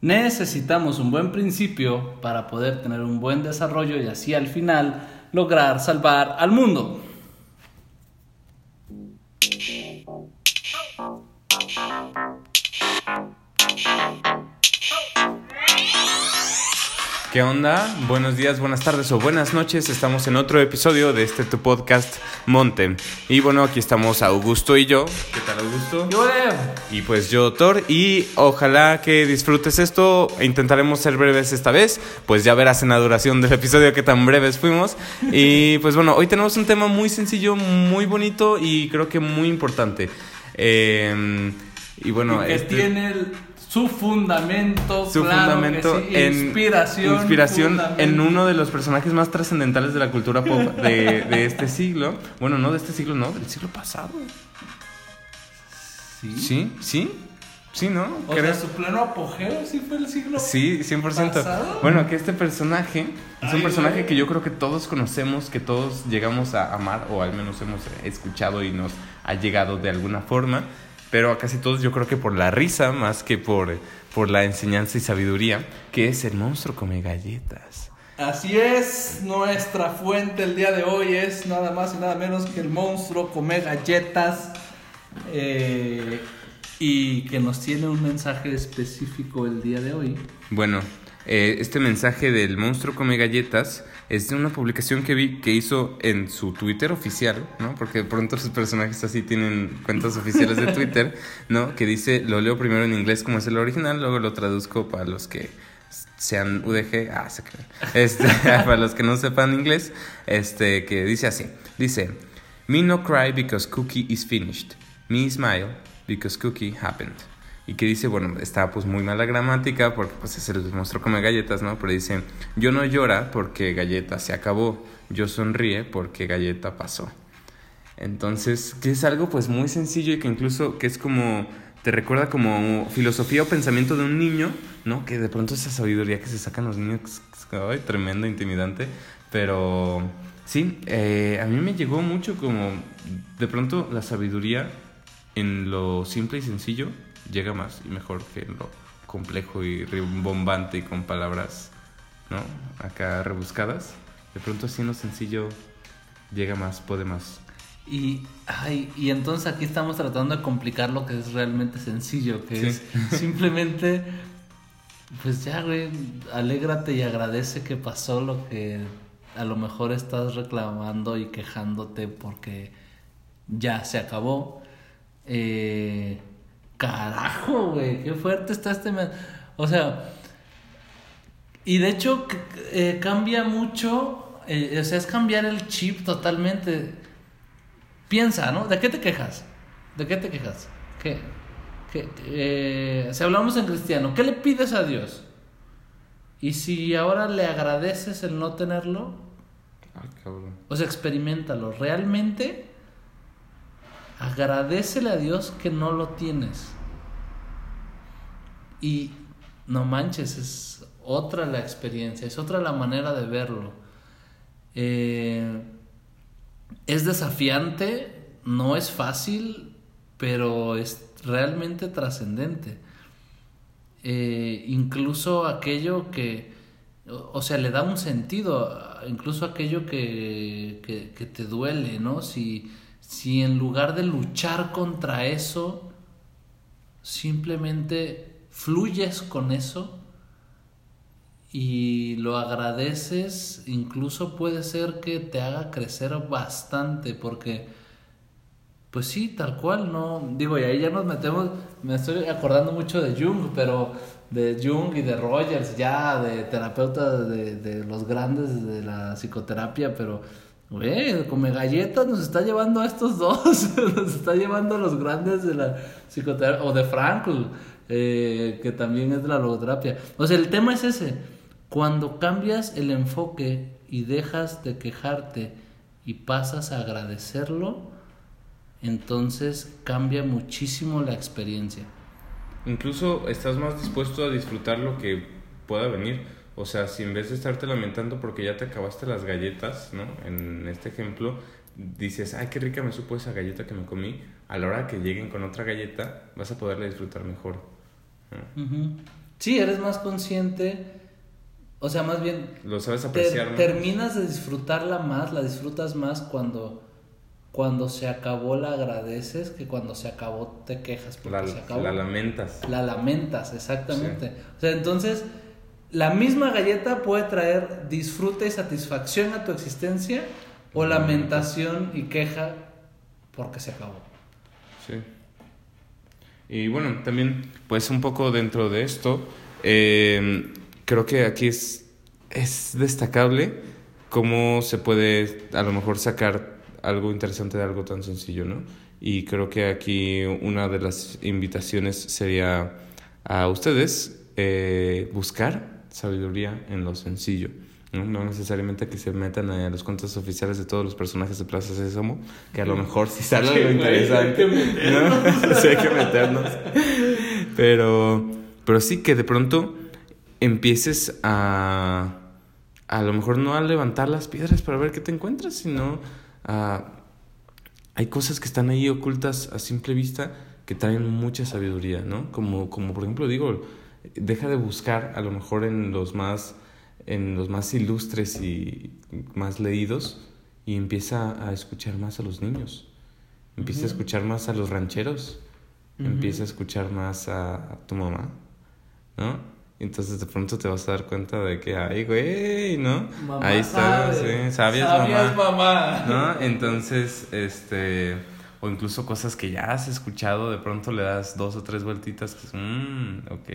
Necesitamos un buen principio para poder tener un buen desarrollo y así al final lograr salvar al mundo. ¿Qué onda? Buenos días, buenas tardes o buenas noches. Estamos en otro episodio de este tu podcast Monte. Y bueno, aquí estamos Augusto y yo. ¿Qué tal, Augusto? Yo, Y pues yo, Thor. Y ojalá que disfrutes esto. Intentaremos ser breves esta vez. Pues ya verás en la duración del episodio qué tan breves fuimos. Y pues bueno, hoy tenemos un tema muy sencillo, muy bonito y creo que muy importante. Eh, y bueno, que este- tiene el- su fundamento, su claro fundamento que sí, en inspiración, inspiración fundamento. en uno de los personajes más trascendentales de la cultura pop de, de este siglo. Bueno, no de este siglo, no, del siglo pasado. Sí. Sí, sí, sí, ¿no? O sea, su pleno apogeo sí fue el siglo. Sí, 100%. ¿Pasado? Bueno, que este personaje es un personaje güey. que yo creo que todos conocemos, que todos llegamos a amar, o al menos hemos escuchado y nos ha llegado de alguna forma, pero a casi todos yo creo que por la risa más que por, por la enseñanza y sabiduría, que es el monstruo come galletas. Así es, nuestra fuente el día de hoy es nada más y nada menos que el monstruo come galletas eh, y que nos tiene un mensaje específico el día de hoy. Bueno, eh, este mensaje del monstruo come galletas es de una publicación que vi que hizo en su Twitter oficial, ¿no? Porque de pronto sus personajes así tienen cuentas oficiales de Twitter, ¿no? Que dice, lo leo primero en inglés como es el original, luego lo traduzco para los que sean UDG, ah, se creen. Este, para los que no sepan inglés, este, que dice así, dice, Me no cry because cookie is finished, me smile because cookie happened. Y que dice, bueno, está pues muy mala gramática porque pues es el monstruo come galletas, ¿no? Pero dice, yo no llora porque galleta se acabó, yo sonríe porque galleta pasó. Entonces, que es algo pues muy sencillo y que incluso que es como, te recuerda como filosofía o pensamiento de un niño, ¿no? Que de pronto esa sabiduría que se sacan los niños, ay, tremenda, intimidante, pero sí, eh, a mí me llegó mucho como, de pronto la sabiduría en lo simple y sencillo llega más y mejor que en lo complejo y rimbombante y con palabras, ¿no? Acá rebuscadas. De pronto así en lo sencillo llega más, puede más. Y, ay, y entonces aquí estamos tratando de complicar lo que es realmente sencillo, que Sí. es simplemente, pues ya, güey, alégrate y agradece que pasó lo que a lo mejor estás reclamando y quejándote porque ya se acabó. Eh, carajo, güey, qué fuerte está este... O sea, y de hecho eh, cambia mucho, eh, o sea, es cambiar el chip totalmente. Piensa, ¿no? ¿De qué te quejas? ¿De qué te quejas? ¿Qué? qué- eh, si hablamos en cristiano, ¿qué le pides a Dios? Y si ahora le agradeces el no tenerlo, Ay, cabrón. o sea, experimentalo. Realmente agradecele a Dios que no lo tienes. Y no manches, es otra la experiencia, es otra la manera de verlo. Eh, es desafiante, no es fácil, pero es realmente trascendente. Eh, incluso aquello que, o sea, le da un sentido, incluso aquello que, que, que te duele, ¿no? Si, si en lugar de luchar contra eso, simplemente fluyes con eso y lo agradeces, incluso puede ser que te haga crecer bastante, porque, pues sí, tal cual, ¿no? Digo, y ahí ya nos metemos, me estoy acordando mucho de Jung, pero de Jung y de Rogers, ya, de terapeutas de, de los grandes de la psicoterapia, pero, güey, come galletas nos está llevando a estos dos, nos está llevando a los grandes de la psicoterapia, o de Frankl, eh, que también es de la logoterapia. O sea, el tema es ese. Cuando cambias el enfoque y dejas de quejarte y pasas a agradecerlo, entonces cambia muchísimo la experiencia. Incluso estás más dispuesto a disfrutar lo que pueda venir. O sea, si en vez de estarte lamentando porque ya te acabaste las galletas, ¿no? En este ejemplo, dices, ay, qué rica me supo esa galleta que me comí. A la hora que lleguen con otra galleta, vas a poderla disfrutar mejor. ¿no? Sí, eres más consciente. O sea, más bien. Lo sabes apreciar terminas de disfrutarla más, la disfrutas más cuando. Cuando se acabó la agradeces que cuando se acabó te quejas porque La, se acabó. la lamentas. La lamentas, exactamente. O sea, entonces, la misma galleta puede traer disfrute y satisfacción a tu existencia o lamentación y queja porque se acabó. Sí. Y bueno, también, pues un poco dentro de esto, eh, creo que aquí es, es destacable cómo se puede a lo mejor sacar algo interesante de algo tan sencillo, ¿no? Y creo que aquí una de las invitaciones sería a ustedes eh, buscar sabiduría en lo sencillo. ¿no? No necesariamente que se metan a los cuentos oficiales de todos los personajes de Plaza Sésamo, que a lo mejor sí sale algo interesante. ¿no? sí, hay que meternos. Pero, pero sí que de pronto empieces a, a lo mejor no a levantar las piedras para ver qué te encuentras, sino a... Hay cosas que están ahí ocultas a simple vista que traen mucha sabiduría, ¿no? Como, como por ejemplo digo, deja de buscar a lo mejor en los más en los más ilustres y más leídos y empieza a escuchar más a los niños. Empieza a escuchar más a los rancheros. Empieza a escuchar más a, a tu mamá, ¿no? Entonces de pronto te vas a dar cuenta de que, ay, güey, ¿no? Mamá Ahí está, sabe. sí, sabias, Sabias, mamá. mamá. ¿no? Entonces, este, o incluso cosas que ya has escuchado, de pronto le das dos o tres vueltitas, que es, mmm, ok,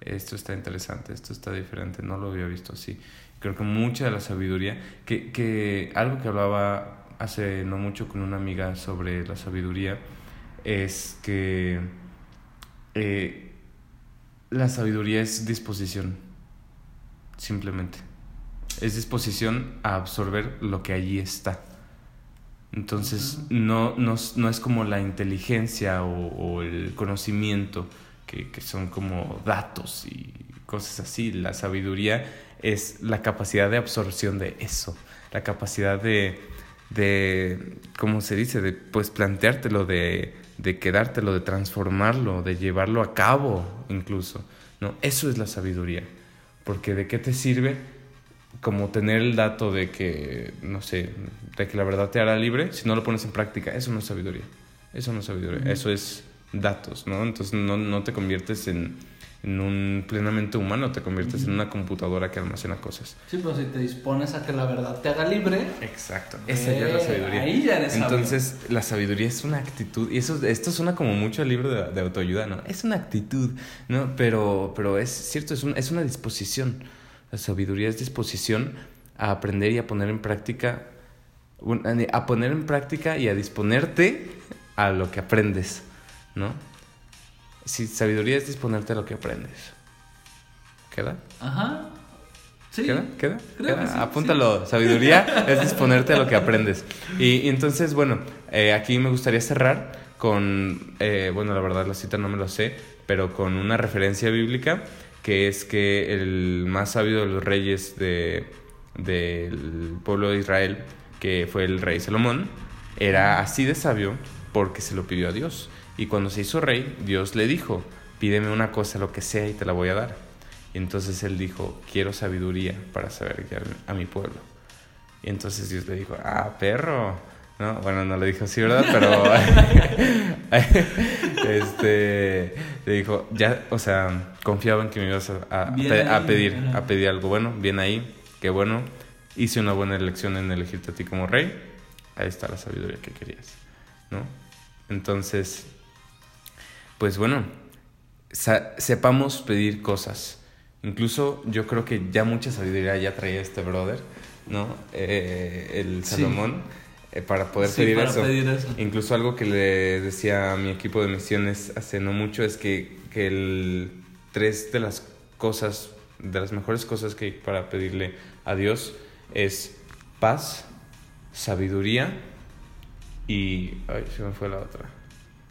esto está interesante, esto está diferente, no lo había visto así. Creo que mucha de la sabiduría, que, que algo que hablaba hace no mucho con una amiga sobre la sabiduría, es que eh, la sabiduría es disposición, simplemente. Es disposición a absorber lo que allí está. Entonces, no, no, es- no es como la inteligencia o, o el conocimiento, que, que son como datos y cosas así. La sabiduría es la capacidad de absorción de eso, la capacidad de, de ¿cómo se dice? De pues planteártelo, de, de quedártelo, de transformarlo, de llevarlo a cabo incluso. ¿no? Eso es la sabiduría. Porque ¿de qué te sirve como tener el dato de que, no sé, de que la verdad te hará libre si no lo pones en práctica? Eso no es sabiduría. Eso no es sabiduría. Eso es datos, ¿no? Entonces no, no te conviertes en, en un plenamente humano, te conviertes en una computadora que almacena cosas. Sí, pero si te dispones a que la verdad te haga libre, Exacto. Esa ya es la eh, sabiduría. Ahí ya eres sabio. Entonces, la sabiduría es una actitud, y eso, esto suena como mucho al libro de, de autoayuda, ¿no? Es una actitud, ¿no? Pero, pero es cierto, es, un- es una disposición. La sabiduría es disposición a aprender y a poner en práctica, a poner en práctica y a disponerte a lo que aprendes, ¿no? Sí, sabiduría es disponerte a lo que aprendes. ¿Queda? Ajá. Sí. ¿Queda? ¿Queda? Creo ¿Queda? que sí, Apúntalo. Sabiduría es disponerte a lo que aprendes. Y, y entonces, bueno, eh, aquí me gustaría cerrar con, eh, bueno, la verdad la cita no me lo sé, pero con una referencia bíblica que es que el más sabio de los reyes de, del pueblo de Israel, que fue el rey Salomón, era así de sabio porque se lo pidió a Dios. Y cuando se hizo rey, Dios le dijo, pídeme una cosa, lo que sea, y te la voy a dar. Y entonces él dijo, quiero sabiduría para saber guiar a mi pueblo. Y entonces Dios le dijo, ah, perro. No, bueno, no le dijo así, ¿verdad? Pero este le dijo, ya, o sea, confiaba en que me ibas a, pedir, a pedir algo bueno, bien ahí, qué bueno. Hice una buena elección en elegirte a ti como rey. Ahí está la sabiduría que querías, ¿no? Entonces, pues bueno, sepamos pedir cosas. Incluso yo creo que ya mucha sabiduría ya traía este brother, ¿no? Eh, el Sí. Salomón, eh, para poder Sí, pedir para eso. pedir eso. Incluso algo que le decía a mi equipo de misiones hace no mucho es que, que el, tres de las cosas, de las mejores cosas que hay para pedirle a Dios es paz, sabiduría y... Ay, se me fue la otra.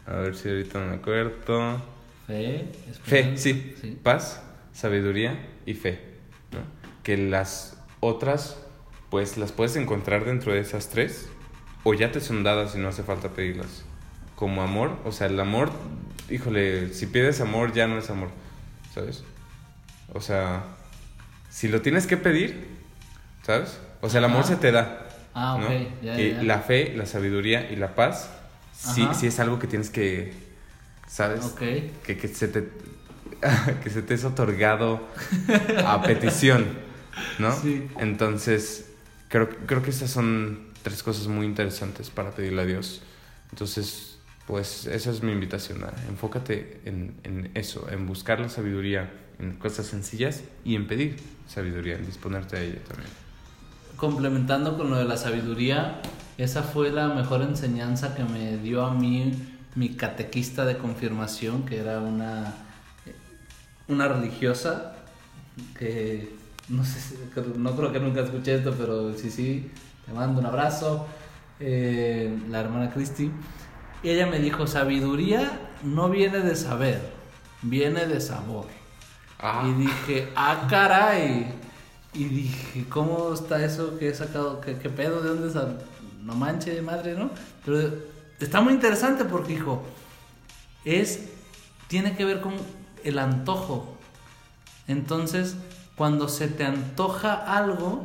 A ver si ahorita me acuerdo. Fe, Fe, esperanza. sí. Paz, sabiduría y fe. ¿no? Que las otras, pues las puedes encontrar dentro de esas tres, o ya te son dadas y no hace falta pedirlas. Como amor, o sea, el amor, híjole, si pides amor ya no es amor, ¿sabes? O sea, si lo tienes que pedir, ¿sabes? O sea, el amor Ajá. se te da. Ah, ¿no? ok, ya, y ya. la fe, la sabiduría y la paz, sí, sí es algo que tienes que, ¿sabes? Ok. Que, que se te que se te es otorgado a petición, ¿no? Sí. Entonces, creo, creo que estas son tres cosas muy interesantes para pedirle a Dios. Entonces, pues esa es mi invitación. Enfócate en, en eso, en buscar la sabiduría en cosas sencillas y en pedir sabiduría, en disponerte a ella también. Complementando con lo de la sabiduría, esa fue la mejor enseñanza que me dio a mí mi catequista de confirmación, que era una, una religiosa, que no sé, si- no creo que nunca escuché esto, pero sí, sí, te mando un abrazo, eh, la hermana Cristi. Y ella me dijo, sabiduría no viene de saber, viene de sabor. Y dije, ah, caray. Y dije, ¿cómo está eso que he sacado? ¿Qué, qué pedo? ¿De dónde sa- No manche de madre, ¿no? Pero está muy interesante porque, hijo, es. Tiene que ver con el antojo. Entonces, cuando se te antoja algo,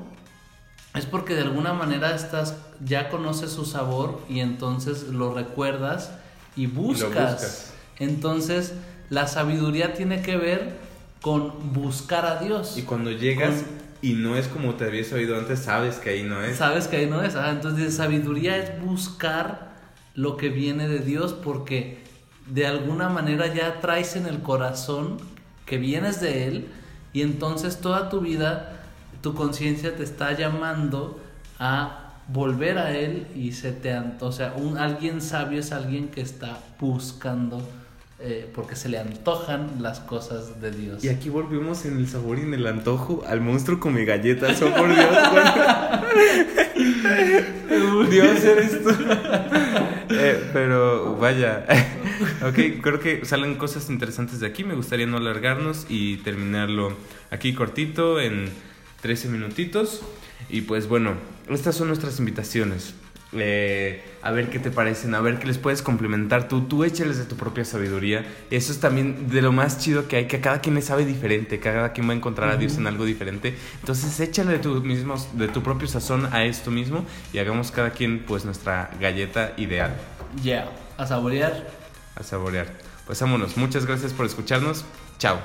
es porque de alguna manera estás. Ya conoces su sabor y entonces lo recuerdas y buscas. buscas. Entonces, la sabiduría tiene que ver con buscar a Dios. Y cuando llegas Con- y no es como te habías oído antes, sabes que ahí no es. Sabes que ahí no es. Ah, entonces, sabiduría es buscar lo que viene de Dios porque de alguna manera ya traes en el corazón que vienes de Él y entonces toda tu vida, tu conciencia te está llamando a volver a Él y se te... O sea, un, alguien sabio es alguien que está buscando eh, porque se le antojan las cosas de Dios. Y aquí volvimos en el sabor y en el antojo al monstruo come galletas. Oh, por Dios. Dios eres tú. Eh, pero vaya. ok, creo que salen cosas interesantes de aquí. Me gustaría no alargarnos y terminarlo aquí cortito en 13 minutitos. Y pues bueno, estas son nuestras invitaciones. Eh, a ver qué te parecen, a ver qué les puedes complementar tú, tú échales de tu propia sabiduría. Eso es también de lo más chido que hay, que cada quien le sabe diferente, cada quien va a encontrar a Dios en algo diferente. Entonces échale de tu, mismo, de tu propio sazón a esto mismo y hagamos cada quien pues nuestra galleta ideal Ya, a saborear. a saborear. Pues vámonos, muchas gracias por escucharnos, chao.